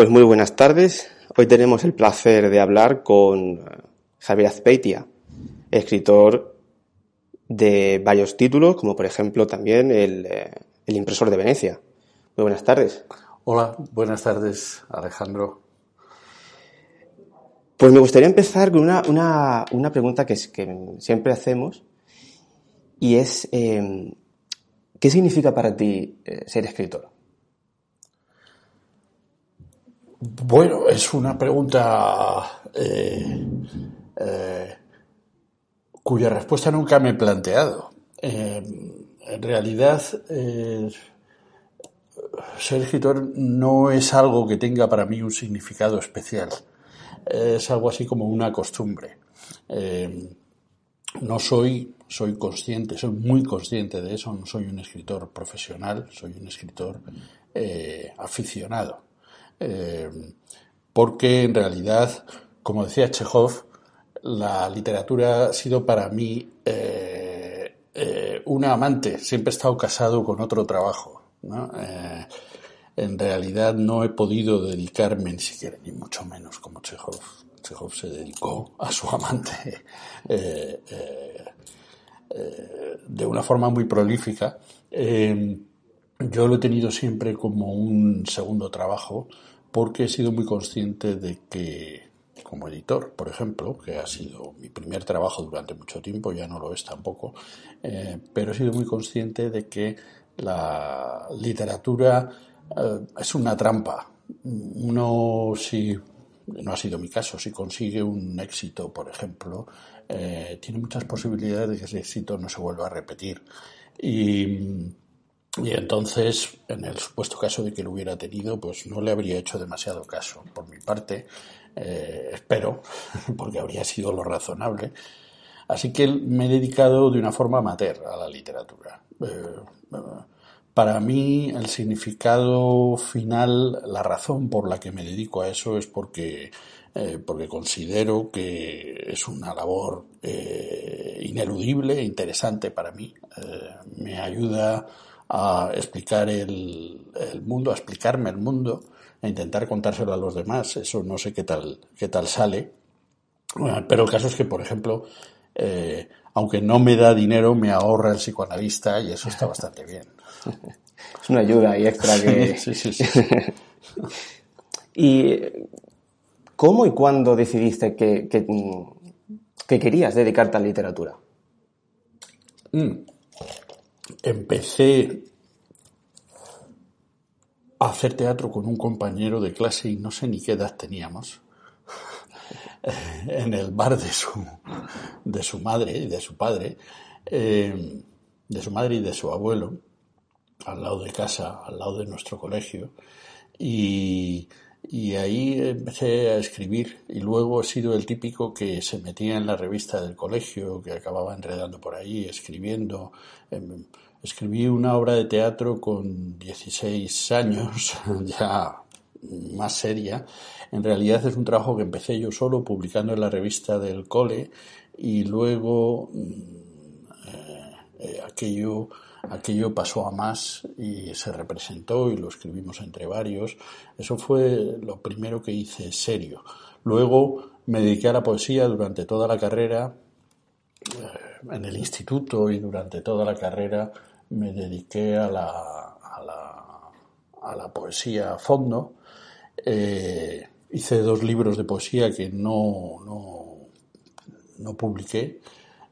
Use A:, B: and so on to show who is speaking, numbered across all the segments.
A: Pues muy buenas tardes. Hoy tenemos el placer de hablar con eh, Javier Azpeitia, escritor de varios títulos, como por ejemplo también el, eh, el impresor de Venecia. Muy buenas tardes.
B: Hola, buenas tardes, Alejandro.
A: Pues me gustaría empezar con una, una, una pregunta que, es, que siempre hacemos y es, eh, ¿qué significa para ti eh, ser escritor?
B: Bueno, es una pregunta eh, eh, cuya respuesta nunca me he planteado. Eh, en realidad, ser escritor no es algo que tenga para mí un significado especial. Es algo así como una costumbre. No soy, soy consciente, soy muy consciente de eso, no soy un escritor profesional, soy un escritor aficionado. Eh, porque en realidad, como decía Chekhov, la literatura ha sido para mí eh, eh, una amante. Siempre he estado casado con otro trabajo. Eh, en realidad no he podido dedicarme ni siquiera, ni mucho menos como Chekhov. Chekhov se dedicó a su amante de una forma muy prolífica. Yo lo he tenido siempre como un segundo trabajo porque he sido muy consciente de que, como editor, por ejemplo, que ha sido mi primer trabajo durante mucho tiempo, ya no lo es tampoco, eh, pero he sido muy consciente de que la literatura eh, es una trampa. Uno, si no ha sido mi caso, si consigue un éxito, por ejemplo, eh, tiene muchas posibilidades de que ese éxito no se vuelva a repetir. Y, y entonces, en el supuesto caso de que lo hubiera tenido, pues no le habría hecho demasiado caso. Por mi parte, eh, espero, porque habría sido lo razonable. Así que me he dedicado de una forma amateur a la literatura. Eh, para mí, el significado final, la razón por la que me dedico a eso es porque, eh, porque considero que es una labor ineludible e interesante para mí. Me ayuda a explicar el, el, mundo, a explicarme el mundo, a intentar contárselo a los demás. Eso no sé qué tal, qué tal sale. Pero el caso es que, por ejemplo, eh, aunque no me da dinero, me ahorra el psicoanalista y eso está bastante bien.
A: Es una ayuda y extra que...
B: sí, sí, sí.
A: ¿Y cómo y cuándo decidiste que, que, que querías dedicarte a la literatura?
B: Mm. Empecé a hacer teatro con un compañero de clase y no sé ni qué edad teníamos en el bar de su, de su madre y de su padre, eh, de su madre y de su abuelo, al lado de casa, al lado de nuestro colegio, y, y ahí empecé a escribir y luego he sido el típico que se metía en la revista del colegio, que acababa enredando por ahí, escribiendo. Escribí una obra de teatro con 16 años, ya más seria. En realidad es un trabajo que empecé yo solo publicando en la revista del cole y luego eh, eh, aquello aquello pasó a más y se representó y lo escribimos entre varios. Eso fue lo primero que hice serio. Luego me dediqué a la poesía durante toda la carrera, eh, en el instituto y durante toda la carrera me dediqué a la, a la, a la poesía a fondo. Eh, hice dos libros de poesía que no, no, no publiqué.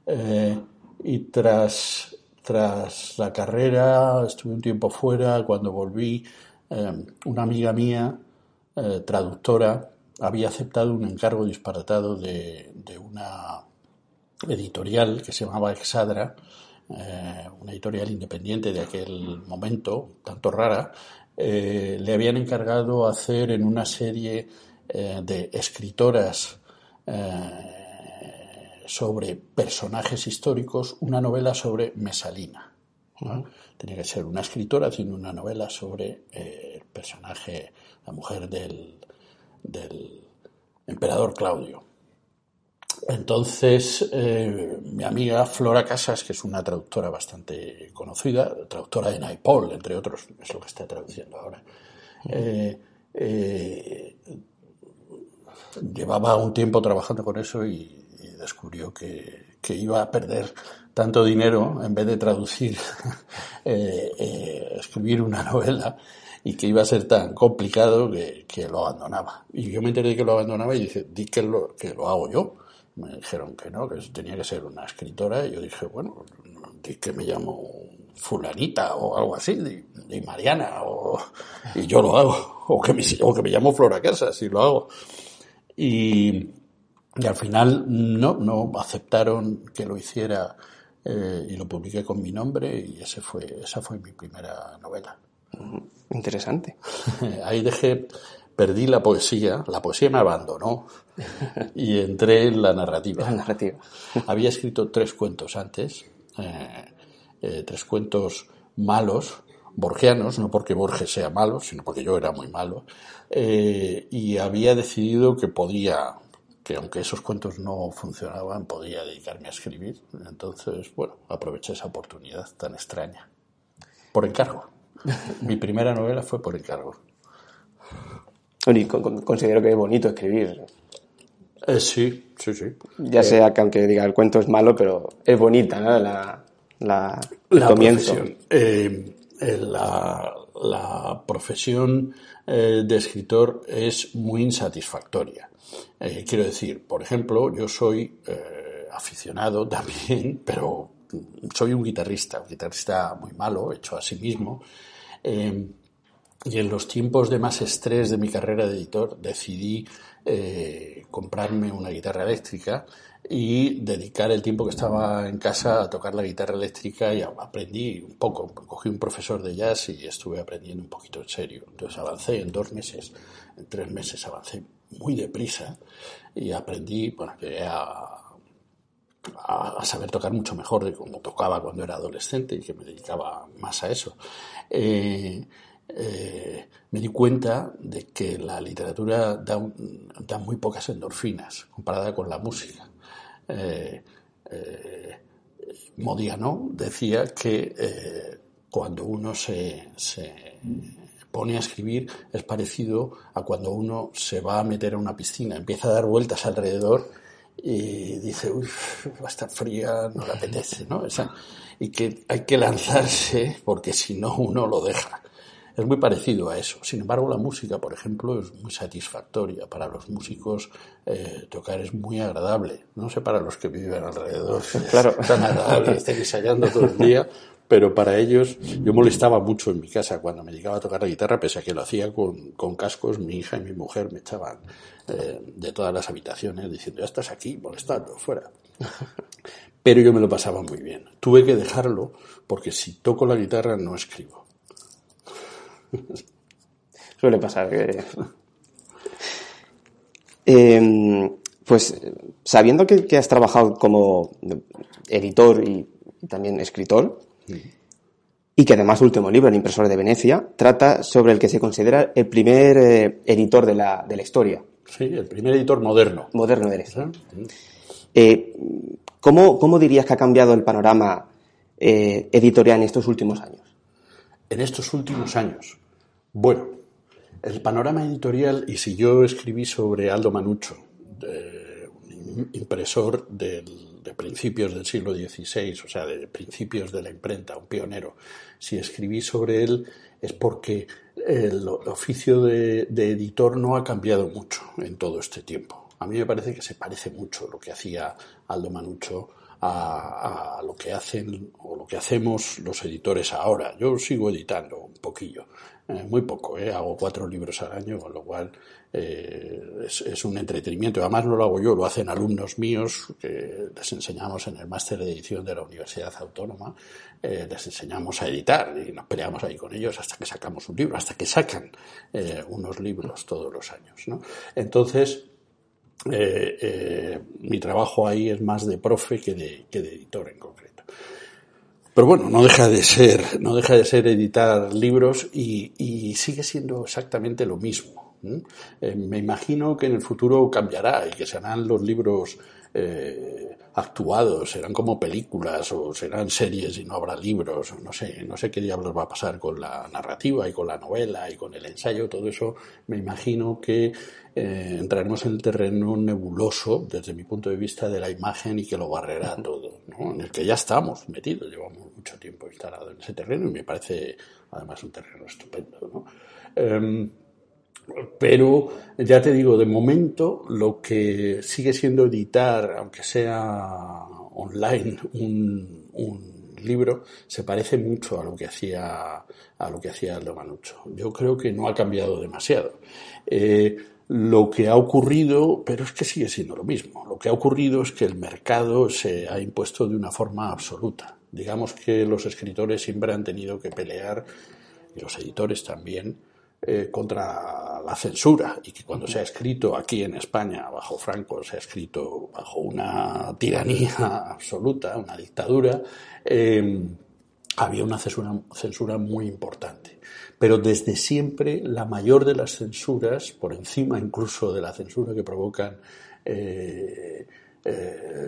B: Eh, y tras tras la carrera estuve un tiempo fuera, cuando volví, eh, una amiga mía, eh, traductora, había aceptado un encargo disparatado de, de, una, editorial que se llamaba Exadra, eh, una editorial independiente de aquel momento, tanto rara, eh, le habían encargado hacer en una serie de escritoras sobre personajes históricos una novela sobre Mesalina. Tenía que ser una escritora haciendo una novela sobre el personaje, la mujer del, del emperador Claudio. Entonces, eh, mi amiga Flora Casas, que es una traductora bastante conocida, traductora de Naipaul, entre otros, es lo que está traduciendo ahora, eh, eh, llevaba un tiempo trabajando con eso y, descubrió que, iba a perder tanto dinero en vez de traducir, escribir una novela y que iba a ser tan complicado que, lo abandonaba. Y yo me enteré que lo abandonaba y dije, di que lo, que lo hago yo. Me dijeron que no, que tenía que ser una escritora y yo dije, bueno, di que me llamo fulanita o algo así, di, Mariana, o, y yo lo hago, o que me, o que me llamo Flora Casas y lo hago. Y, y al final no, no aceptaron que lo hiciera eh, y lo publiqué con mi nombre y ese fue, esa fue mi primera novela.
A: Interesante.
B: Ahí dejé, perdí la poesía, la poesía me abandonó y entré en la narrativa.
A: La narrativa.
B: Había escrito tres cuentos antes, eh, eh, tres cuentos malos, borgianos, no porque Borges sea malo, sino porque yo era muy malo, y había decidido que podía, que aunque esos cuentos no funcionaban, podía dedicarme a escribir. Entonces, bueno, aproveché esa oportunidad tan extraña. Por encargo. Mi primera novela fue por encargo.
A: Y considero que es bonito escribir.
B: Eh, sí, sí, sí.
A: Ya sea que aunque diga el cuento es malo, pero es bonita ¿no? la, la, el comienzo.
B: Eh, eh, la, la, profesión de escritor es muy insatisfactoria. quiero decir, por ejemplo, yo soy aficionado también, pero soy un guitarrista, un guitarrista muy malo, hecho a sí mismo. Eh, y en los tiempos de más estrés de mi carrera de editor decidí eh, comprarme una guitarra eléctrica y dedicar el tiempo que estaba en casa a tocar la guitarra eléctrica y aprendí un poco. Cogí un profesor de jazz y estuve aprendiendo un poquito en serio. Entonces avancé en dos meses, en tres meses avancé muy deprisa y aprendí, bueno, a a, saber tocar mucho mejor de como tocaba cuando era adolescente y que me dedicaba más a eso. Eh, eh, me di cuenta de que la literatura da, da, muy pocas endorfinas comparada con la música. Eh, Modiano decía que cuando uno se, se, pone a escribir es parecido a cuando uno se va a meter a una piscina, empieza a dar vueltas alrededor y dice, uy, va a estar fría, no le apetece, ¿no? y que hay que lanzarse porque si no uno lo deja. Es muy parecido a eso. Sin embargo, la música, por ejemplo, es muy satisfactoria. Para los músicos eh, tocar es muy agradable. No sé para los que viven alrededor.
A: Claro.
B: Es tan agradable, estén ensayando todo el día, pero para ellos yo molestaba mucho en mi casa cuando me llegaba a tocar la guitarra, pese a que lo hacía con, con cascos, mi hija y mi mujer me echaban eh, de todas las habitaciones diciendo, ya estás aquí molestando, fuera. Pero yo me lo pasaba muy bien. Tuve que dejarlo porque si toco la guitarra no escribo.
A: Suele pasar que... Em, pues sabiendo que, que, has trabajado como editor y también escritor, y que además su último libro, El impresor de Venecia, trata sobre el que se considera el primer eh, editor de la, de la, historia.
B: Sí, el primer editor moderno.
A: Moderno de la eh, ¿cómo, ¿cómo, dirías que ha cambiado el panorama eh, editorial en estos últimos años?
B: En estos últimos años. Bueno, el panorama editorial, y si yo escribí sobre Aldo Manucho, impresor del de principios del siglo XVI, o sea, de principios de la imprenta, un pionero. Si escribí sobre él es porque el oficio de, editor no ha cambiado mucho en todo este tiempo. A mí me parece que se parece mucho lo que hacía Aldo Manucho a, a, lo que hacen o lo que hacemos los editores ahora. Yo sigo editando un poquillo, eh, muy poco, eh, hago cuatro libros al año, con lo cual eh, es, es, un entretenimiento. Además no lo hago yo, lo hacen alumnos míos que les enseñamos en el máster de edición de la Universidad Autónoma, eh, les enseñamos a editar y nos peleamos ahí con ellos hasta que sacamos un libro, hasta que sacan eh, unos libros todos los años. ¿no? Entonces, eh, eh, mi trabajo ahí es más de profe que de, que de editor en concreto. Pero bueno, no deja de ser, no deja de ser editar libros y, sigue siendo exactamente lo mismo. Eh, me imagino que en el futuro cambiará y que serán los libros eh, actuados, serán como películas o serán series y no habrá libros, no sé, no sé qué diablos va a pasar con la narrativa y con la novela y con el ensayo, todo eso me imagino que eh, entraremos en el terreno nebuloso desde mi punto de vista de la imagen y que lo barrerá todo, ¿no? en el que ya estamos metidos, llevamos mucho tiempo instalado en ese terreno y me parece además un terreno estupendo. ¿no? Eh, pero ya te digo, de momento lo que sigue siendo editar, aunque sea online, un, un libro, se parece mucho a lo que hacía a lo que hacía Aldo Manucho. Yo creo que no ha cambiado demasiado. Eh, lo que ha ocurrido, pero es que sigue siendo lo mismo. Lo que ha ocurrido es que el mercado se ha impuesto de una forma absoluta. Digamos que los escritores siempre han tenido que pelear, y los editores también, eh, contra la censura y que cuando se ha escrito aquí en España bajo Franco se ha escrito bajo una tiranía absoluta, una dictadura, eh, había una censura, censura muy importante. Pero desde siempre la mayor de las censuras, por encima incluso de la censura que provocan eh,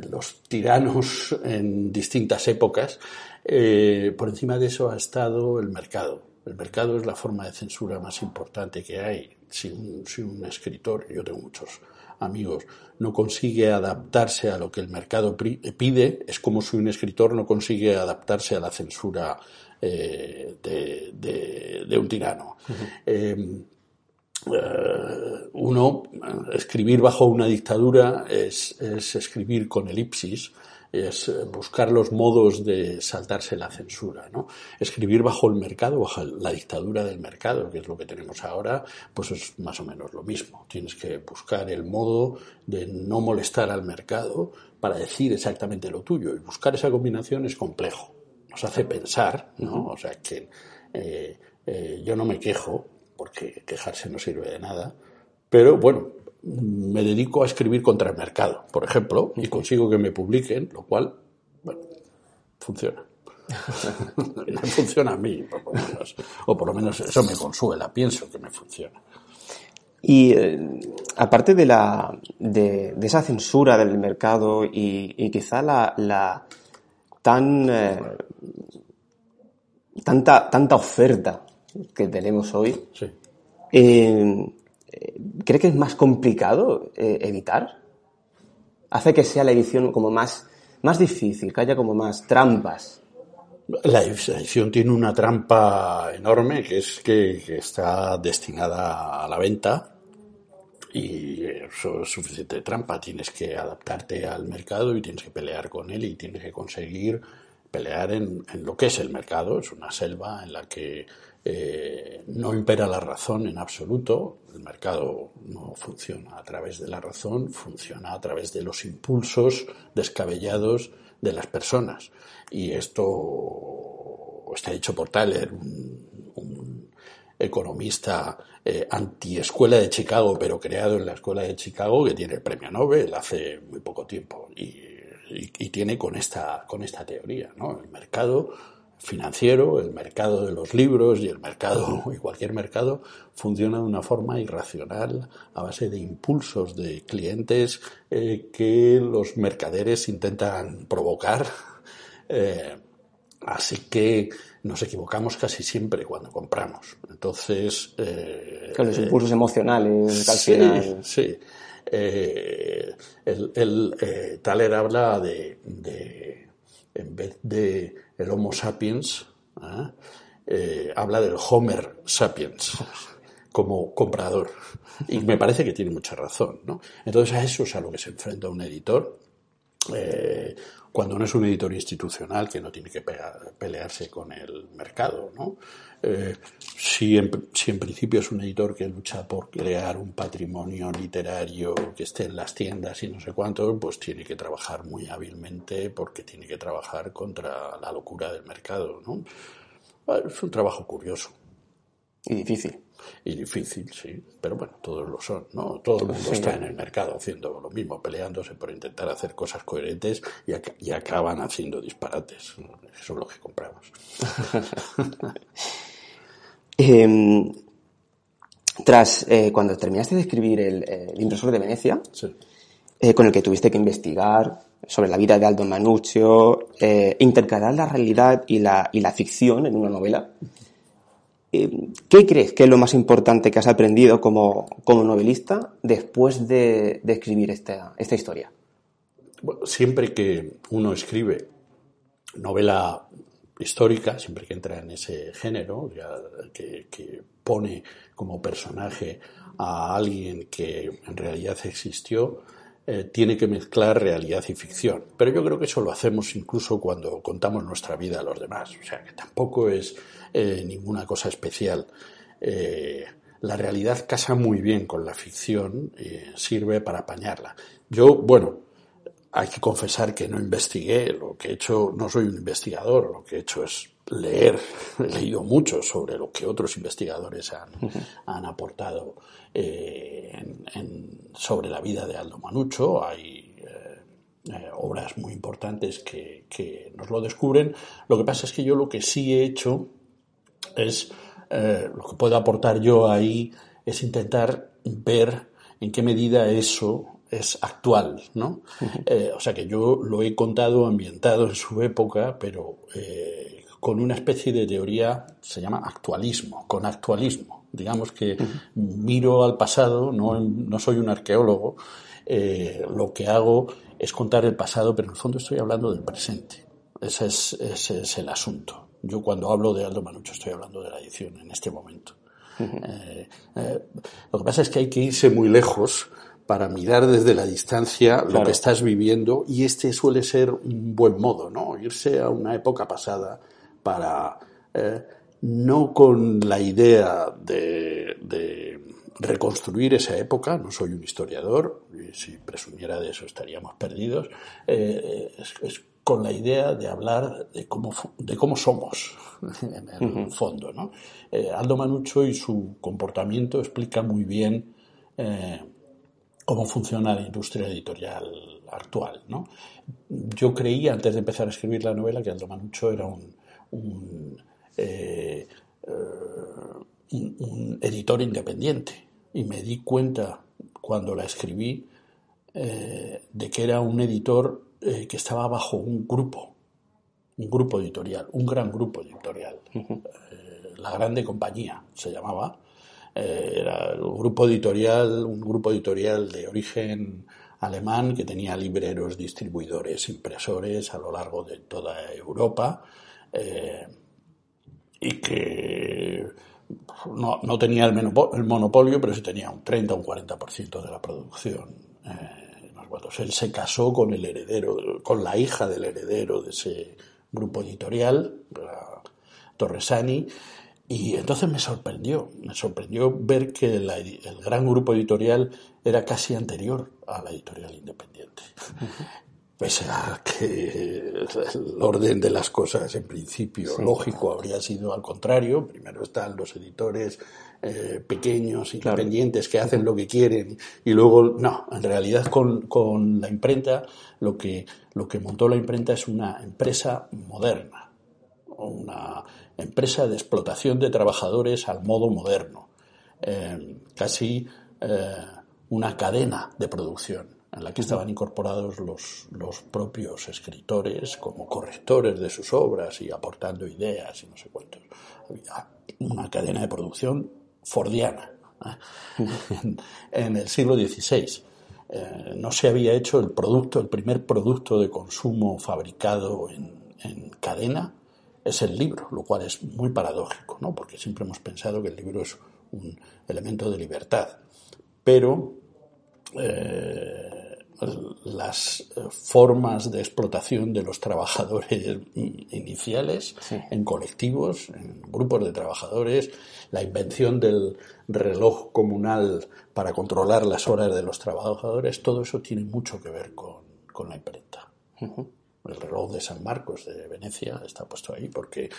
B: los tiranos en distintas épocas, por encima de eso ha estado el mercado. El mercado es la forma de censura más importante que hay. Si un, si un escritor, yo tengo muchos amigos, no consigue adaptarse a lo que el mercado pide, es como si un escritor no consigue adaptarse a la censura eh, de, de, de, un tirano. Uh -huh. eh, Uh, uno, escribir bajo una dictadura es, es, escribir con elipsis, es buscar los modos de saltarse la censura, ¿no? Escribir bajo el mercado, bajo la dictadura del mercado, que es lo que tenemos ahora, pues es más o menos lo mismo. Tienes que buscar el modo de no molestar al mercado para decir exactamente lo tuyo. Y buscar esa combinación es complejo. Nos hace pensar, ¿no? O sea que eh, eh, yo no me quejo, porque quejarse no sirve de nada. Pero bueno, me dedico a escribir contra el mercado, por ejemplo, y consigo que me publiquen, lo cual, bueno, funciona. me funciona a mí, por lo menos. O por lo menos eso me consuela, pienso que me funciona.
A: Y eh, aparte de, la, de, de, esa censura del mercado y, y quizá la, la tan eh, tanta, tanta oferta que tenemos hoy,
B: sí.
A: eh, ¿cree que es más complicado eh? ¿Hace que sea la edición como más, más difícil, que haya como más trampas?
B: La edición tiene una trampa enorme, que es que, que está destinada a la venta y eso es suficiente trampa. Tienes que adaptarte al mercado y tienes que pelear con él y tienes que conseguir pelear en, en lo que es el mercado. Es una selva en la que eh, no impera la razón en absoluto, el mercado no funciona a través de la razón, funciona a través de los impulsos descabellados de las personas. Y esto está dicho por Tyler, un, economista eh, anti-escuela de Chicago, pero creado en la escuela de Chicago, que tiene el premio Nobel hace muy poco tiempo. Y, y, y tiene con esta, con esta teoría, ¿no? El mercado financiero, el mercado de los libros y el mercado y cualquier mercado funciona de una forma irracional a base de impulsos de clientes eh, que los mercaderes intentan provocar. Eh, así que nos equivocamos casi siempre cuando compramos. Entonces. Eh,
A: Con los impulsos emocionales, al
B: sí,
A: final.
B: Sí. El, el Thaler habla de, de, en vez de el Homo sapiens, ¿eh? Eh, habla del Homer sapiens como comprador. Y me parece que tiene mucha razón. ¿no? Entonces a eso es a lo que se enfrenta un editor eh, cuando no es un editor institucional que no tiene que pegar- pelearse con el mercado, ¿no? Eh, si, en, si en principio es un editor que lucha por crear un patrimonio literario que esté en las tiendas y no sé cuánto, pues tiene que trabajar muy hábilmente porque tiene que trabajar contra la locura del mercado, ¿no? Ah, Es un trabajo curioso
A: Y difícil.
B: Y difícil, sí, pero bueno, todos lo son, ¿no? Todo el mundo está en el mercado haciendo lo mismo, peleándose por intentar hacer cosas coherentes y, ac- y acaban haciendo disparates. Eso es lo que compramos.
A: Em, tras, eh, cuando terminaste de escribir el, eh, el impresor de Venecia,
B: Sí.
A: eh, con el que tuviste que investigar sobre la vida de Aldo Manuccio, eh, intercalar la realidad y la, y la ficción en una novela. Eh, ¿Qué crees que es lo más importante que has aprendido como, como novelista después de, escribir esta, esta historia?
B: Siempre que uno escribe novela histórica, siempre que entra en ese género, que pone como personaje a alguien que en realidad existió, eh, tiene que mezclar realidad y ficción. Pero yo creo que eso lo hacemos incluso cuando contamos nuestra vida a los demás. O sea, que tampoco es eh, ninguna cosa especial. Eh, la realidad casa muy bien con la ficción, eh, sirve para apañarla. Yo, bueno, hay que confesar que no investigué, lo que he hecho, no soy un investigador, lo que he hecho es leer, he leído mucho sobre lo que otros investigadores han, han aportado eh, en- en- sobre la vida de Aldo Manucho, hay eh, obras muy importantes que, que nos lo descubren, lo que pasa es que yo lo que sí he hecho es eh, lo que puedo aportar yo ahí es intentar ver en qué medida eso es actual, ¿no? Eh, o sea que yo lo he contado ambientado en su época, pero eh, con una especie de teoría se llama actualismo, con actualismo. Digamos que miro al pasado, no, no soy un arqueólogo, eh, lo que hago es contar el pasado, pero en el fondo estoy hablando del presente. Ese es, ese es el asunto. Yo cuando hablo de Aldo Manucho estoy hablando de la edición en este momento. Eh, eh, lo que pasa es que hay que irse muy lejos para mirar desde la distancia lo que estás viviendo y este suele ser un buen modo, ¿no? Irse a una época pasada para eh, no con la idea de, de reconstruir esa época, no soy un historiador, y si presumiera de eso estaríamos perdidos, eh, es, es con la idea de hablar de cómo, de cómo somos, en el fondo. ¿no? Eh, Aldo Manucho y su comportamiento explica muy bien eh, cómo funciona la industria editorial actual. ¿no? Yo creí, antes de empezar a escribir la novela, que Aldo Manucho era un, un, eh, un- un editor independiente. Y me di cuenta, cuando la escribí, de que era un editor eh, que estaba bajo un grupo, un grupo editorial, un gran grupo editorial. Eh, la Grande Compañía se llamaba. Eh, era el grupo editorial, un grupo editorial de origen alemán que tenía libreros, distribuidores, impresores a lo largo de toda Europa. y que no, no tenía el, menopo- el monopolio, pero sí tenía un 30 o un 40% de la producción. eh, cuantos. Él se casó con el heredero, con la hija del heredero de ese grupo editorial, Torresani, y entonces me sorprendió, me sorprendió ver que la el gran grupo editorial era casi anterior a la editorial independiente. Pese a que el orden de las cosas en principio lógico habría sido al contrario, primero están los editores eh, pequeños, independientes, que hacen lo que quieren, y luego, no, en realidad con, con la imprenta, lo que, lo que montó la imprenta es una empresa moderna, una empresa de explotación de trabajadores al modo moderno, eh, casi eh, una cadena de producción en la que estaban incorporados los, los propios escritores como correctores de sus obras y aportando ideas y no sé cuántos. Había una cadena de producción fordiana ¿eh? en, en el siglo XVI. Eh, no se había hecho el producto, el primer producto de consumo fabricado en, en cadena es el libro, lo cual es muy paradójico, ¿no? porque siempre hemos pensado que el libro es un elemento de libertad. Pero eh, las eh, formas de explotación de los trabajadores iniciales en colectivos, en grupos de trabajadores, la invención del reloj comunal para controlar las horas de los trabajadores, todo eso tiene mucho que ver con, la imprenta. El reloj de San Marcos de Venecia está puesto ahí porque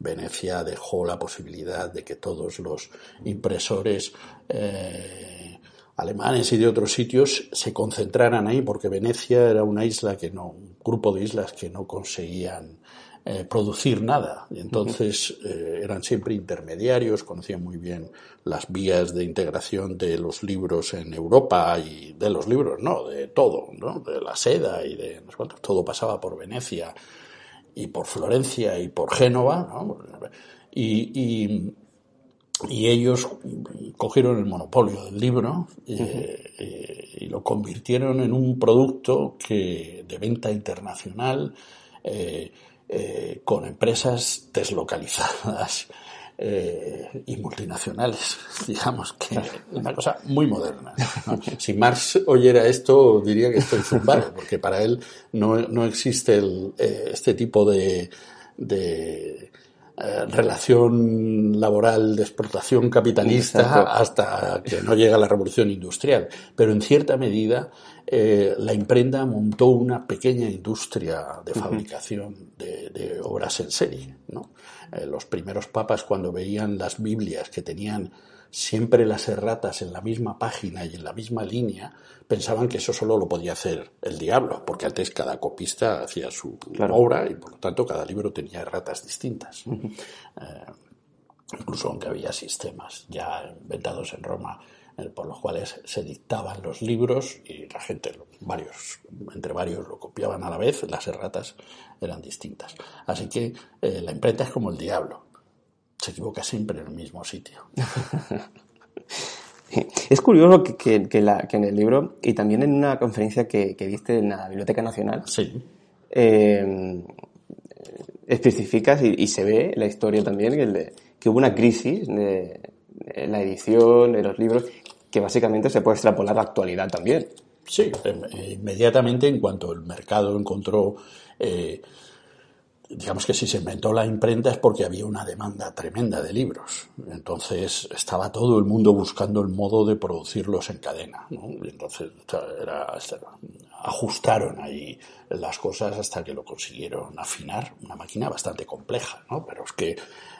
B: Venecia dejó la posibilidad de que todos los impresores eh, alemanes y de otros sitios se concentraran ahí porque Venecia era una isla que no, un grupo de islas que no conseguían eh, producir nada. Entonces eh, eran siempre intermediarios, conocían muy bien las vías de integración de los libros en Europa y de los libros, no, de todo, ¿no? de la seda y de todo pasaba por Venecia y por Florencia y por Génova, ¿no? y, y ellos cogieron el monopolio del libro eh, eh, y lo convirtieron en un producto que de venta internacional eh, con empresas deslocalizadas y multinacionales, digamos que una cosa muy moderna. Si Marx oyera esto diría que estoy zumbado, porque para él no, no existe el, este tipo de, de eh, relación laboral de explotación capitalista hasta que no llega la revolución industrial. Pero en cierta medida eh, la imprenta montó una pequeña industria de fabricación de, obras en serie. ¿no? Eh, los primeros papas cuando veían las Biblias que tenían siempre las erratas en la misma página y en la misma línea, pensaban que eso solo lo podía hacer el diablo, porque antes cada copista hacía su obra y por lo tanto cada libro tenía erratas distintas. Eh, incluso aunque había sistemas ya inventados en Roma eh, por los cuales se dictaban los libros y la gente, varios, entre varios lo copiaban a la vez, las erratas eran distintas. Así que eh, la imprenta es como el diablo se equivoca siempre en el mismo sitio.
A: Es curioso que, en el libro y también en una conferencia que, viste en la Biblioteca Nacional, eh, especificas y, se ve la historia también que, hubo una crisis de, la edición, de los libros, que básicamente se puede extrapolar a la actualidad también.
B: Sí, inmediatamente en cuanto el mercado encontró eh, digamos que si se inventó la imprenta es porque había una demanda tremenda de libros. Entonces estaba todo el mundo buscando el modo de producirlos en cadena. entonces era, ajustaron ahí las cosas hasta que lo consiguieron afinar. Una máquina bastante compleja, ¿no? pero es que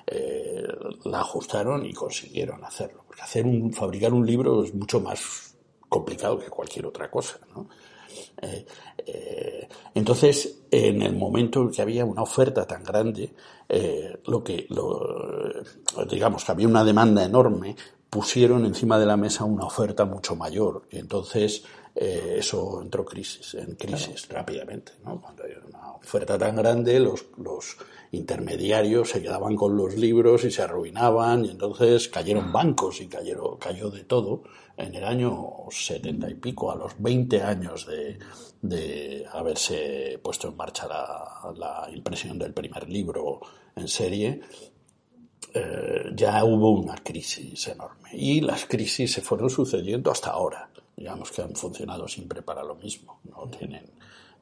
B: eh, la ajustaron y consiguieron hacerlo. Porque hacer un, fabricar un libro es mucho más complicado que cualquier otra cosa. ¿no? Eh, eh, entonces, en el momento en que había una oferta tan grande, eh, lo que, digamos que había una demanda enorme, pusieron encima de la mesa una oferta mucho mayor. Y entonces eso entró crisis, en crisis rápidamente. Cuando hay una oferta tan grande, los, los intermediarios se quedaban con los libros y se arruinaban y entonces cayeron bancos y cayó de todo. En el año setenta y pico, a los 20 años de, haberse puesto en marcha la, impresión del primer libro en serie, eh, ya hubo una crisis enorme. Y las crisis se fueron sucediendo hasta ahora. Digamos que han funcionado siempre para lo mismo. No tienen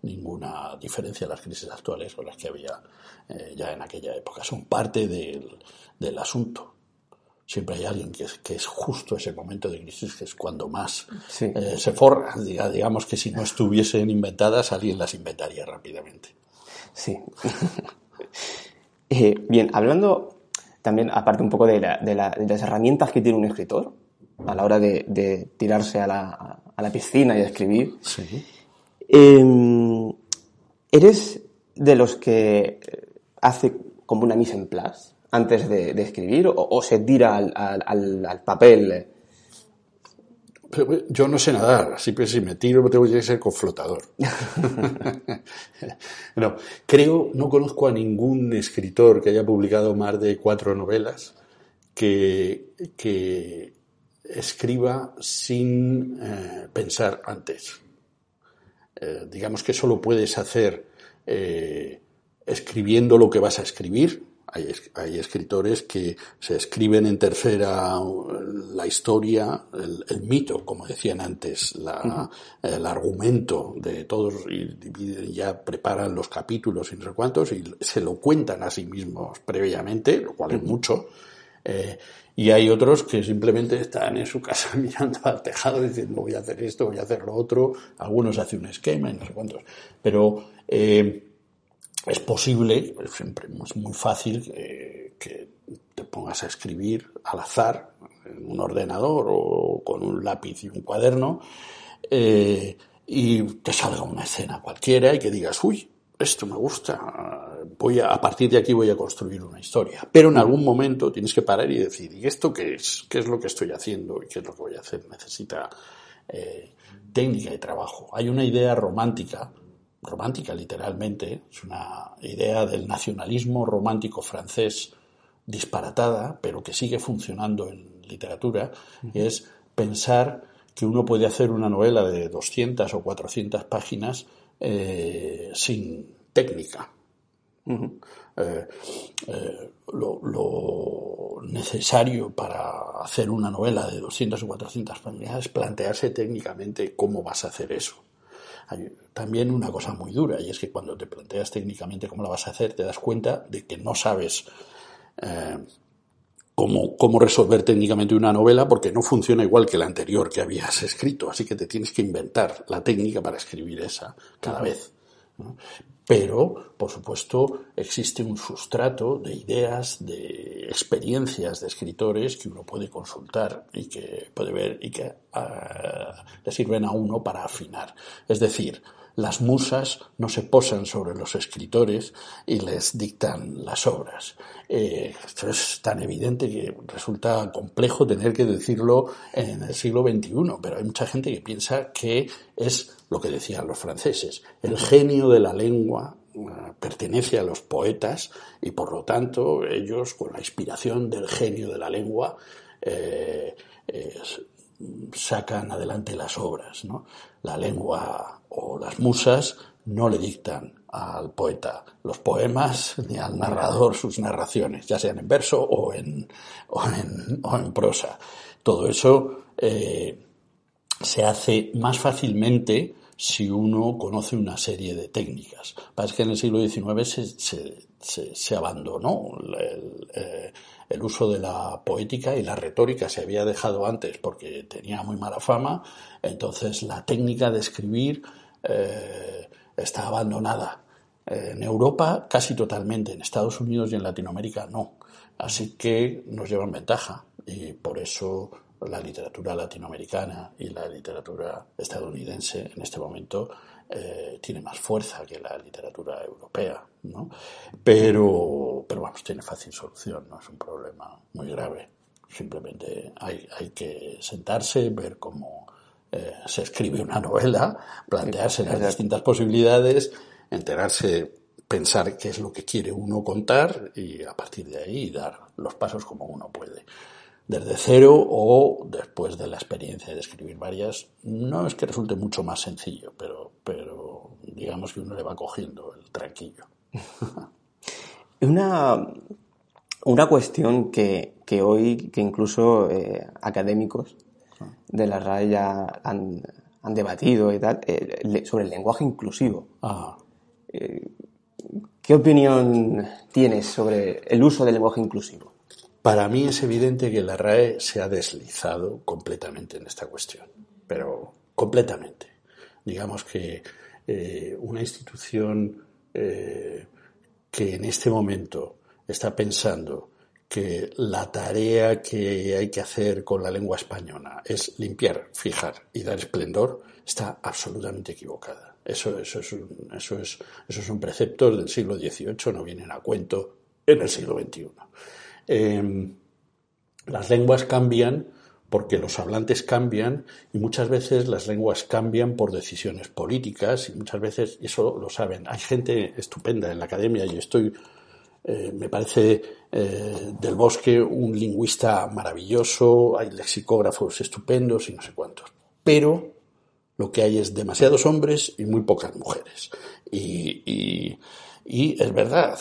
B: ninguna diferencia las crisis actuales con las que había eh, ya en aquella época. Son parte del, del asunto. Siempre hay alguien que es, que es, justo ese momento de crisis, que es cuando más eh, se forra. Digamos que si no estuviesen inventadas, alguien las inventaría rápidamente.
A: Sí. Eh, bien, hablando también, aparte un poco de, de, las herramientas que tiene un escritor a la hora de, de tirarse a la, a la, piscina y a escribir. Sí. Em, ¿Eres de los que hace como una mise en place antes de, escribir o, se tira al, papel?
B: Yo no sé nadar, así que si me tiro tengo que ser con flotador. no, creo, no conozco a ningún escritor que haya publicado más de cuatro novelas que, que escriba sin eh, pensar antes. Eh, digamos que eso lo puedes hacer eh, escribiendo lo que vas a escribir, Hay, hay escritores que se escriben en tercera la historia, el, el mito, como decían antes, la- el argumento de todos y ya preparan los capítulos y no sé cuántos y se lo cuentan a sí mismos previamente, lo cual es mucho. Eh, y hay otros que simplemente están en su casa mirando al tejado diciendo voy a hacer esto, voy a hacer lo otro. Algunos hacen un esquema y no sé cuántos. Pero eh, es posible, siempre es muy fácil eh, que te pongas a escribir al azar en un ordenador o con un lápiz y un cuaderno eh, y te salga una escena cualquiera y que digas, uy, esto me gusta, voy a, a partir de aquí voy a construir una historia. Pero en algún momento tienes que parar y decir, ¿y esto qué es? ¿Qué es lo que estoy haciendo y qué es lo que voy a hacer? Necesita eh, técnica y trabajo. Hay una idea romántica, romántica literalmente, es una idea del nacionalismo romántico francés disparatada, pero que sigue funcionando en literatura, y es pensar que uno puede hacer una novela de 200 o 400 páginas eh, sin técnica. Eh, eh, lo, lo necesario para hacer una novela de 200 o 400 páginas es plantearse técnicamente cómo vas a hacer eso. Hay también una cosa muy dura y es que cuando te planteas técnicamente cómo la vas a hacer te das cuenta de que no sabes eh, cómo, cómo resolver técnicamente una novela porque no funciona igual que la anterior que habías escrito, así que te tienes que inventar la técnica para escribir esa cada vez. ¿no? Pero, por supuesto, existe un sustrato de ideas, de experiencias de escritores que uno puede consultar y que puede ver y que ah, le sirven a uno para afinar. Es decir, las musas no se posan sobre los escritores y les dictan las obras. Eh, esto es tan evidente que resulta complejo tener que decirlo en el siglo XXI, pero hay mucha gente que piensa que es lo que decían los franceses. El genio de la lengua eh, pertenece a los poetas y por lo tanto ellos con la inspiración del genio de la lengua eh, sacan adelante las obras. ¿no? La lengua o las musas no le dictan al poeta los poemas ni al narrador sus narraciones, ya sean en verso o en, o en, o en prosa. Todo eso eh, se hace más fácilmente si uno conoce una serie de técnicas. Pasa que en el siglo XIX se, se, abandonó el, eh, el, uso de la poética y la retórica se había dejado antes porque tenía muy mala fama, entonces la técnica de escribir eh, está abandonada. En Europa casi totalmente, en Estados Unidos y en Latinoamérica no. Así que nos llevan ventaja y por eso la literatura latinoamericana y la literatura estadounidense en este momento eh, tiene más fuerza que la literatura europea, ¿no? Pero, pero vamos, tiene fácil solución, no es un problema muy grave. Simplemente hay, hay que sentarse, ver cómo eh, se escribe una novela, plantearse las distintas posibilidades, enterarse, pensar qué es lo que quiere uno contar y a partir de ahí dar los pasos como uno puede desde cero o después de la experiencia de escribir varias, no es que resulte mucho más sencillo, pero, pero digamos que uno le va cogiendo el tranquillo.
A: Una, una cuestión que, que hoy, que incluso eh, académicos de la RAE ya han, han debatido y tal, eh, sobre el lenguaje inclusivo.
B: Ah,
A: Eh, ¿Qué opinión tienes sobre el uso del lenguaje inclusivo?
B: Para mí es evidente que la RAE se ha deslizado completamente en esta cuestión, pero completamente. Digamos que eh, una institución eh, que en este momento está pensando que la tarea que hay que hacer con la lengua española es limpiar, fijar y dar esplendor, está absolutamente equivocada. Eso, eso, es un, eso, es, eso son preceptos del siglo XVIII, no vienen a cuento en el siglo XXI. Eh, las lenguas cambian porque los hablantes cambian y muchas veces las lenguas cambian por decisiones políticas y muchas veces, eso lo saben, hay gente estupenda en la academia y estoy, eh, me parece eh, del bosque un lingüista maravilloso, hay lexicógrafos estupendos y no sé cuántos, pero lo que hay es demasiados hombres y muy pocas mujeres. Y es verdad,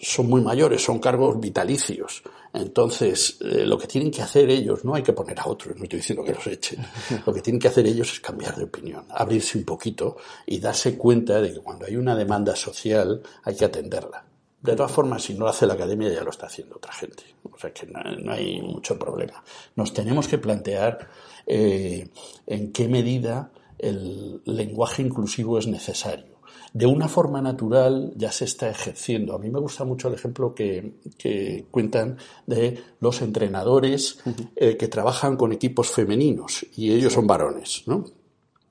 B: son muy mayores, son cargos vitalicios. Entonces, eh, lo que tienen que hacer ellos, no hay que poner a otros, no estoy diciendo que los echen, lo que tienen que hacer ellos es cambiar de opinión, abrirse un poquito y darse cuenta de que cuando hay una demanda social hay que atenderla. De todas formas, si no lo hace la academia, ya lo está haciendo otra gente. O sea que no, hay mucho problema. Nos tenemos que plantear eh, en qué medida el lenguaje inclusivo es necesario de una forma natural ya se está ejerciendo. A mí me gusta mucho el ejemplo que, cuentan de los entrenadores eh, que trabajan con equipos femeninos y ellos son varones, ¿no?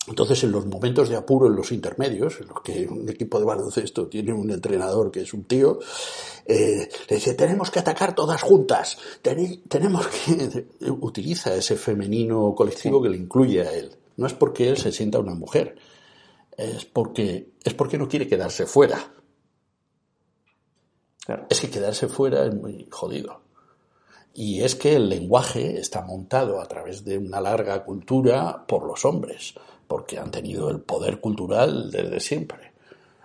B: Entonces, en los momentos de apuro, en los intermedios, en los que un equipo de baloncesto tiene un entrenador que es un tío, eh, le dice, tenemos que atacar todas juntas, tenemos que... Utiliza ese femenino colectivo que le incluye a él. No es porque él se sienta una mujer, es porque, es porque no quiere quedarse fuera. Es que quedarse fuera es muy jodido. Y es que el lenguaje está montado a través de una larga cultura por los hombres, porque han tenido el poder cultural desde siempre.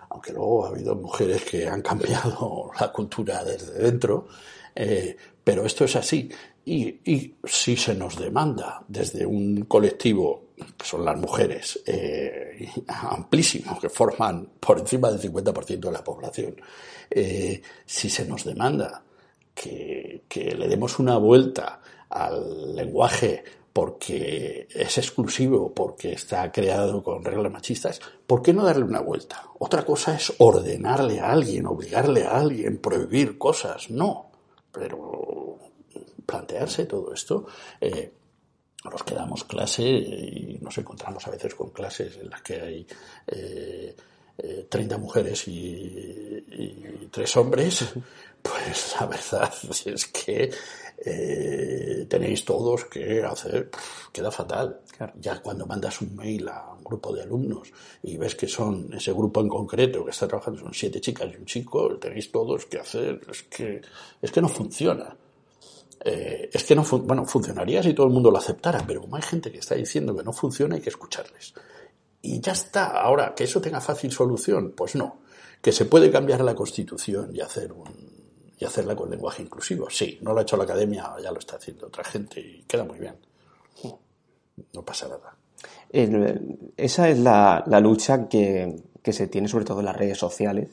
B: Aunque luego ha habido mujeres que han cambiado la cultura desde dentro, eh, pero esto es así. Y, y, si se nos demanda desde un colectivo que son las mujeres, eh, amplísimo, que forman por encima del 50% de la población, eh, si se nos demanda que, que le demos una vuelta al lenguaje porque es exclusivo, porque está creado con reglas machistas, ¿por qué no darle una vuelta? Otra cosa es ordenarle a alguien, obligarle a alguien, prohibir cosas, no. Pero plantearse todo esto, eh, nos quedamos clase y nos encontramos a veces con clases en las que hay eh, 30 eh, mujeres y, tres hombres, pues la verdad es que eh, tenéis todos que hacer, queda fatal. Ya cuando mandas un mail a un grupo de alumnos y ves que son ese grupo en concreto que está trabajando son siete chicas y un chico, tenéis todos que hacer, es que, es que no funciona. Eh, es que no, bueno, funcionaría si todo el mundo lo aceptara, pero como hay gente que está diciendo que no funciona, hay que escucharles. Y ya está. Ahora, que eso tenga fácil solución, pues no. Que se puede cambiar la Constitución y hacer un, y hacerla con lenguaje inclusivo. Sí, no lo ha hecho la academia, ya lo está haciendo otra gente y queda muy bien. No pasa nada.
A: esa es la, lucha que, que, se tiene sobre todo en las redes sociales.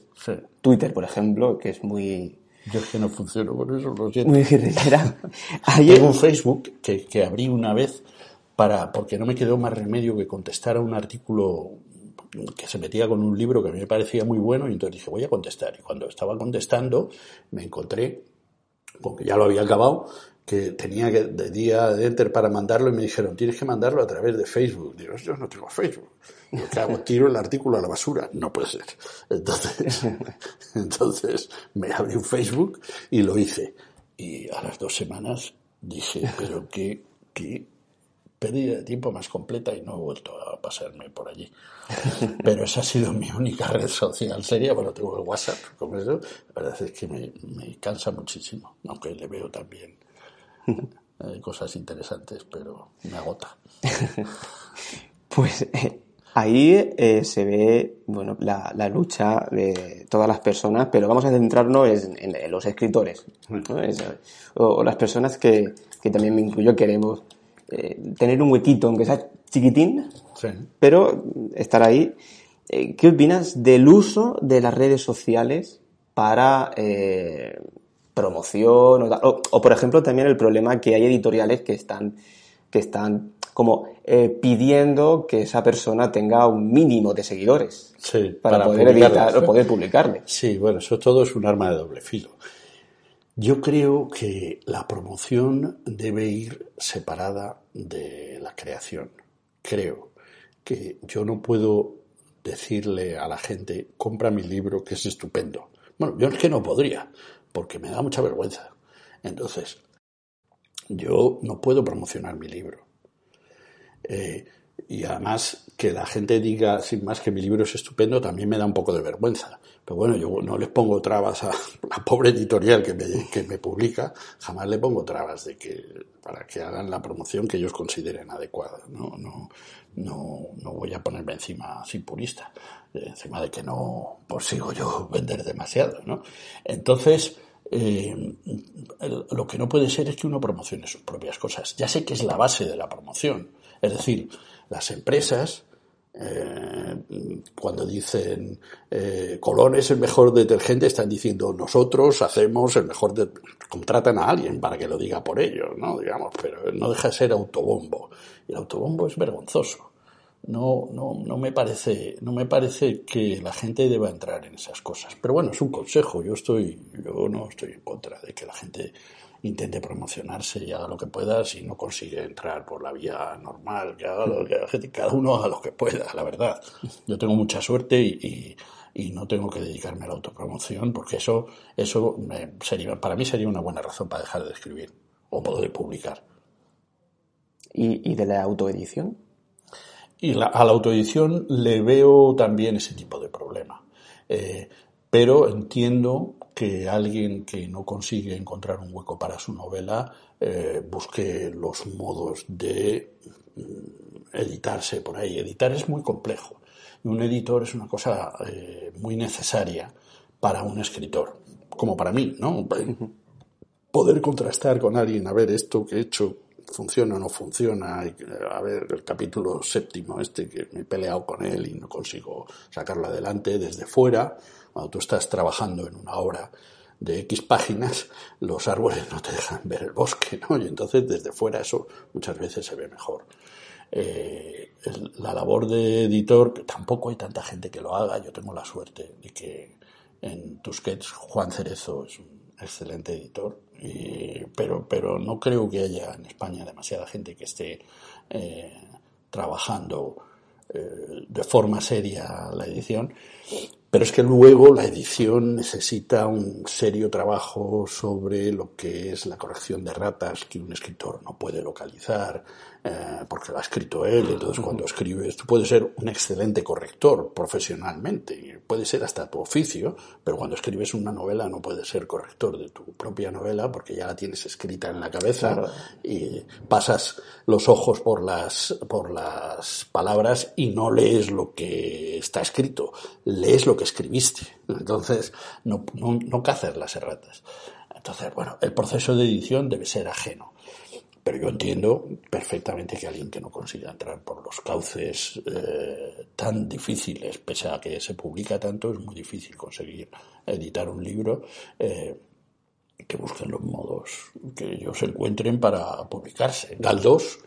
A: Twitter, por ejemplo, que es muy,
B: yo es que no funciono con eso, lo siento.
A: Muy guerrillera.
B: Tengo un Facebook que, que abrí una vez para, porque no me quedó más remedio que contestar a un artículo que se metía con un libro que a mí me parecía muy bueno y entonces dije voy a contestar y cuando estaba contestando me encontré con que ya lo había acabado que tenía que de día de enter para mandarlo y me dijeron tienes que mandarlo a través de Facebook digo yo no tengo Facebook ¿Qué hago? Tiro el artículo a la basura. No puede ser. Entonces, entonces me abrí un Facebook y lo hice. Y a las dos semanas dije, pero qué, qué pérdida de tiempo más completa y no he vuelto a pasarme por allí. Pero esa ha sido mi única red social seria. Bueno, tengo el WhatsApp con eso. La verdad es que me, me cansa muchísimo, aunque le veo también eh, cosas interesantes, pero me agota.
A: Pues eh, Ahí eh, se ve bueno, la, la, lucha de todas las personas, pero vamos a centrarnos en, en, los escritores o, las personas que, que, también me incluyo queremos eh, tener un huequito, aunque sea chiquitín, pero estar ahí. ¿Qué opinas del uso de las redes sociales para eh, promoción o, o, por ejemplo, también el problema que hay editoriales que están que están como eh, pidiendo que esa persona tenga un mínimo de seguidores para, poder, editar, o poder publicarle.
B: Sí, bueno, eso todo es un arma de doble filo. Yo creo que la promoción debe ir separada de la creación. Creo que yo no puedo decirle a la gente, compra mi libro que es estupendo. Bueno, yo es que no podría, porque me da mucha vergüenza. Entonces, yo no puedo promocionar mi libro. Eh, y además que la gente diga sin más que mi libro es estupendo también me da un poco de vergüenza. Pero bueno, yo no les pongo trabas a la pobre editorial que me, que me publica, jamás le pongo trabas de que para que hagan la promoción que ellos consideren adecuada. No, no, no, no voy a ponerme encima así purista, eh, encima de que no consigo yo vender demasiado. ¿no? Entonces, eh, lo que no puede ser es que uno promocione sus propias cosas. Ya sé que es la base de la promoción. Es decir, las empresas, eh, cuando dicen eh, Colón es el mejor detergente, están diciendo nosotros hacemos el mejor, de... contratan a alguien para que lo diga por ellos, ¿no? Digamos, pero no deja de ser autobombo. Y el autobombo es vergonzoso. No, no, no me parece, no me parece que la gente deba entrar en esas cosas. Pero bueno, es un consejo. Yo estoy, yo no estoy en contra de que la gente intente promocionarse y haga lo que pueda si no consigue entrar por la vía normal, que haga lo que cada uno haga lo que pueda, la verdad. Yo tengo mucha suerte y, y, no tengo que dedicarme a la autopromoción porque eso, eso sería, para mí sería una buena razón para dejar de escribir o poder publicar.
A: ¿Y, y de la autoedición?
B: Y a la autoedición le veo también ese tipo de problema. Eh, pero entiendo que alguien que no consigue encontrar un hueco para su novela eh, busque los modos de mm, editarse por ahí. Editar es muy complejo y un editor es una cosa eh, muy necesaria para un escritor, como para mí, ¿no? Poder contrastar con alguien, a ver, esto que he hecho funciona o no funciona, a ver, el capítulo séptimo este que me he peleado con él y no consigo sacarlo adelante desde fuera, cuando tú estás trabajando en una obra de X páginas, los árboles no te dejan ver el bosque, ¿no? Y entonces desde fuera eso muchas veces se ve mejor. Eh, la labor de editor, que tampoco hay tanta gente que lo haga, yo tengo la suerte de que en Tusquets Juan Cerezo es un excelente editor, pero, pero no creo que haya en España demasiada gente que esté eh, trabajando eh, de forma seria la edición. Pero es que luego la edición necesita un serio trabajo sobre lo que es la corrección de ratas que un escritor no puede localizar, eh, porque lo ha escrito él. Entonces, cuando escribes, tú puedes ser un excelente corrector profesionalmente, puede ser hasta tu oficio, pero cuando escribes una novela no puedes ser corrector de tu propia novela porque ya la tienes escrita en la cabeza y pasas los ojos por las, por las palabras y no lees lo que está escrito, lees lo que escribiste. Entonces, no, no, no las erratas. Entonces, bueno, el proceso de edición debe ser ajeno. Pero yo entiendo perfectamente que alguien que no consiga entrar por los cauces eh, tan difíciles, pese a que se publica tanto, es muy difícil conseguir editar un libro, eh, que busquen los modos que ellos encuentren para publicarse. Galdós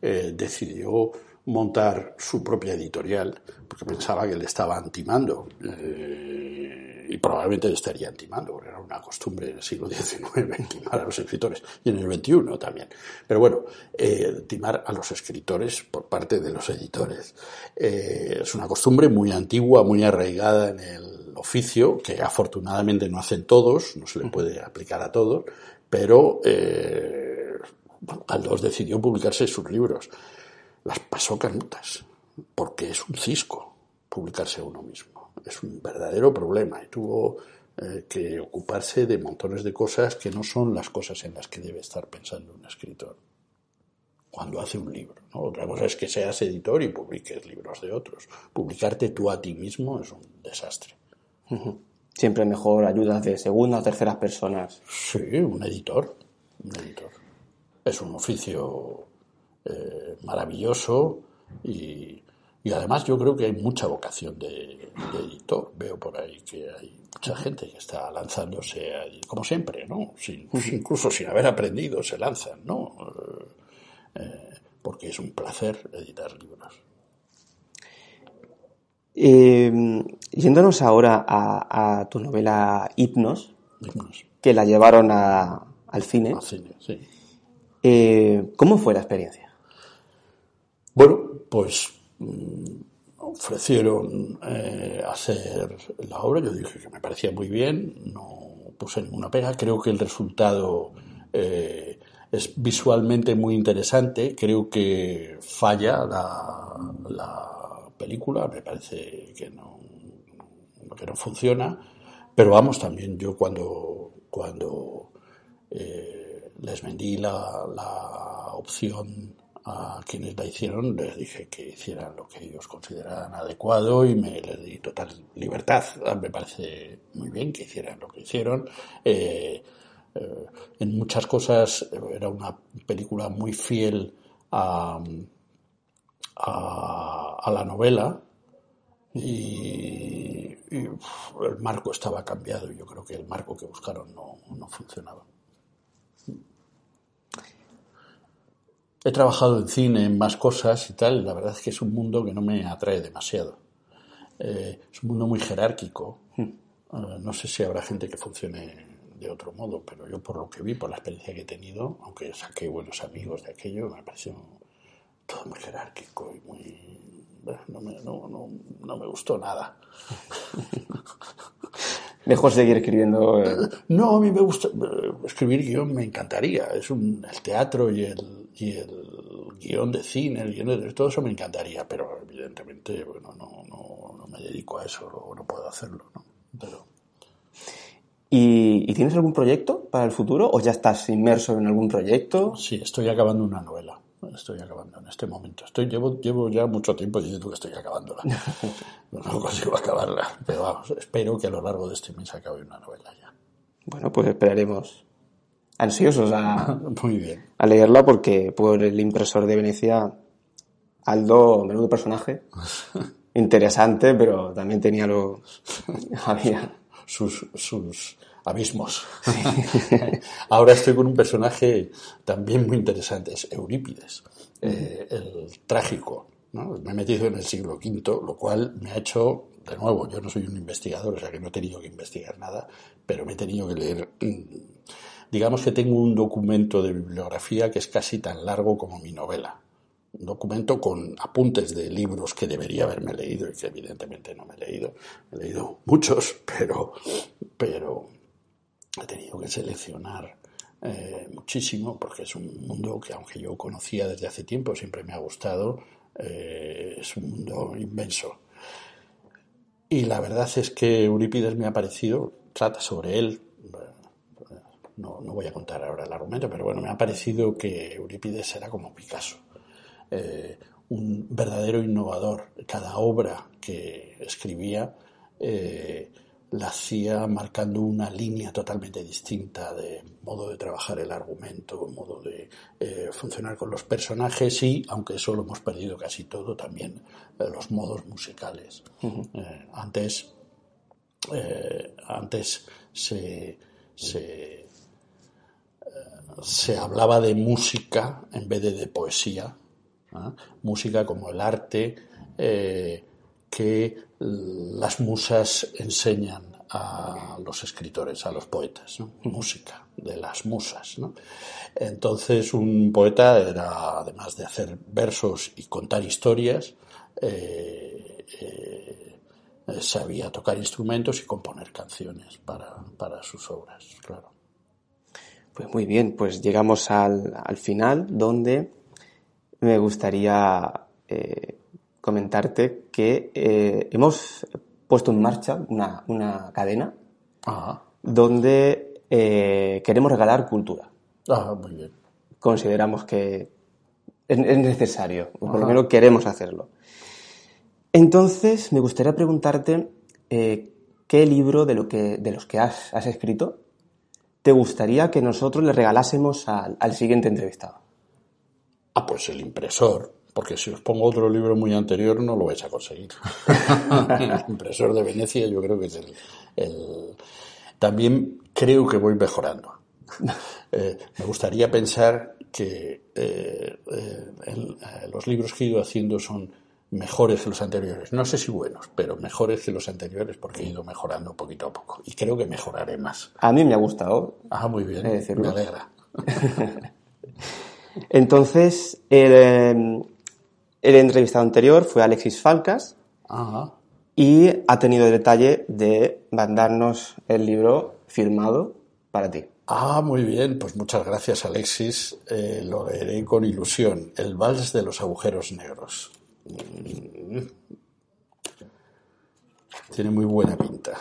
B: eh, decidió montar su propia editorial porque pensaba que le estaban timando y probablemente le estaría timando porque era una costumbre en el siglo XIX timar a los escritores y en el XXI también. Pero bueno eh, timar a los escritores por parte de los editores. Eh, es una costumbre muy antigua muy arraigada en el oficio que afortunadamente no hacen todos no se le puede aplicar a todos pero eh, Galdós decidió publicarse sus libros. Las pasó canutas, porque es un cisco publicarse a uno mismo. Es un verdadero problema y tuvo eh, que ocuparse de montones de cosas que no son las cosas en las que debe estar pensando un escritor cuando hace un libro. ¿no? Otra cosa es que seas editor y publiques libros de otros. Publicarte tú a ti mismo es un desastre.
A: Siempre mejor ayudas de segunda o terceras personas.
B: Sí, un editor. Un editor. Es un oficio eh, maravilloso y, además yo creo que hay mucha vocación de, editor. Veo por ahí que hay mucha gente que está lanzándose, como siempre, ¿no? incluso sin haber aprendido se lanzan, ¿no? Eh, eh, porque es un placer editar libros.
A: yéndonos ahora a, tu novela Hipnos, que la llevaron al cine.
B: Al cine, sí.
A: ¿Cómo fue la experiencia?
B: Bueno, pues ofrecieron eh, hacer la obra, yo dije que me parecía muy bien, no puse ninguna pega, creo que el resultado eh, es visualmente muy interesante, creo que falla la, la película, me parece que no, que no funciona, pero vamos, también yo cuando, cuando eh, les vendí la, la opción a quienes la hicieron, les dije que hicieran lo que ellos consideraran adecuado y me les di total libertad. Me parece muy bien que hicieran lo que hicieron. Eh, eh, en muchas cosas era una película muy fiel a, a, la novela y, el marco estaba cambiado. Yo creo que el marco que buscaron no, no funcionaba. He trabajado en cine, en más cosas y tal, la verdad es que es un mundo que no me atrae demasiado. Eh, es un mundo muy jerárquico. Eh, no sé si habrá gente que funcione de otro modo, pero yo por lo que vi, por la experiencia que he tenido, aunque saqué buenos amigos de aquello, me pareció todo muy jerárquico y muy... No me, no, no, no me gustó nada.
A: Mejor seguir escribiendo. eh,
B: No, a mí me gusta eh, escribir guion, me encantaría. Es un, el teatro y el, y el guion de cine, el guion de todo eso me encantaría, pero evidentemente bueno, no, no, no me dedico a eso, no, no puedo hacerlo. ¿no? Pero,
A: ¿Y, y tienes algún proyecto para el futuro? ¿O ya estás inmerso en algún proyecto?
B: sí, estoy acabando una novela. Estoy acabando en este momento. Estoy, llevo, llevo ya mucho tiempo diciendo que estoy acabándola. No, consigo acabarla, pero vamos, espero que a lo largo de este mes acabe una novela ya.
A: Bueno, pues esperaremos ansiosos a,
B: Muy bien.
A: a leerla porque por el impresor de Venecia, Aldo, menudo personaje. Interesante, pero también tenía lo... Había...
B: sus, sus abismos. Ahora estoy con un personaje también muy interesante, es Eurípides, eh, el trágico. ¿no? Me he metido en el siglo V, lo cual me ha hecho, de nuevo, yo no soy un investigador, o sea que no he tenido que investigar nada, pero me he tenido que leer. mm, Digamos que tengo un documento de bibliografía que es casi tan largo como mi novela. Un documento con apuntes de libros que debería haberme leído y que evidentemente no me he leído. He leído muchos, pero, pero he tenido que seleccionar eh, muchísimo porque es un mundo que aunque yo conocía desde hace tiempo, siempre me ha gustado, eh, es un mundo inmenso. Y la verdad es que Eurípides me ha parecido, trata sobre él, eh, no, no voy a contar ahora el argumento, pero bueno, me ha parecido que Eurípides era como Picasso, un verdadero innovador. Cada obra que escribía la hacía marcando una línea totalmente distinta de modo de trabajar el argumento, modo de eh, funcionar con los personajes y, aunque eso lo hemos perdido casi todo, también eh, los modos musicales. Eh, antes, eh, antes se, se, se hablaba de música en vez de de poesía. ¿ah? Música como el arte que las musas enseñan a los escritores, a los poetas, ¿no? música de las musas. ¿no? Entonces un poeta era, además de hacer versos y contar historias, eh, eh, sabía tocar instrumentos y componer canciones para, para sus obras, claro.
A: Pues muy bien, pues llegamos al, al final donde me gustaría eh, comentarte que eh, hemos puesto en marcha una, una cadena donde eh, queremos regalar cultura.
B: ah, muy bien.
A: Consideramos que es, es necesario, o por lo
B: Ajá.
A: menos queremos hacerlo. Entonces, me gustaría preguntarte eh, qué libro de, lo que, de los que has, has escrito te gustaría que nosotros le regalásemos al, al siguiente entrevistado.
B: Ah, pues el impresor, porque si os pongo otro libro muy anterior no lo vais a conseguir. el impresor de Venecia yo creo que es el... el- También creo que voy mejorando. Eh, me gustaría pensar que eh, eh, el- los libros que he ido haciendo son mejores que los anteriores. No sé si buenos, pero mejores que los anteriores porque he ido mejorando poquito a poco. Y creo que mejoraré más.
A: A mí me ha gustado.
B: Ah, muy bien. Me alegra.
A: Entonces, el, eh, el entrevistado anterior fue Alexis Falcas
B: Ajá.
A: y ha tenido el detalle de mandarnos el libro firmado para ti.
B: Ah, muy bien, pues muchas gracias Alexis, Eh, lo leeré con ilusión. El vals de los agujeros negros. Tiene muy buena pinta.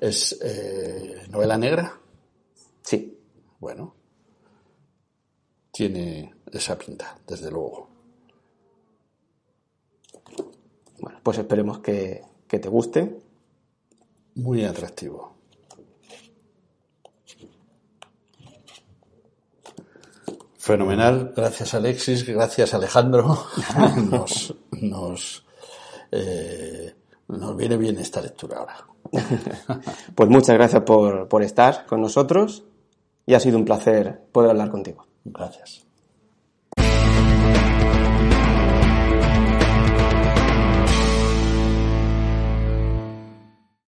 B: ¿Es eh, novela negra?
A: Sí.
B: Bueno, tiene esa pinta, desde luego.
A: Bueno, pues esperemos que, que te guste.
B: Muy atractivo. Fenomenal, gracias Alexis, gracias Alejandro. nos, nos, eh, nos viene bien esta lectura ahora.
A: Pues muchas gracias por, por estar con nosotros y ha sido un placer poder hablar contigo.
B: Gracias.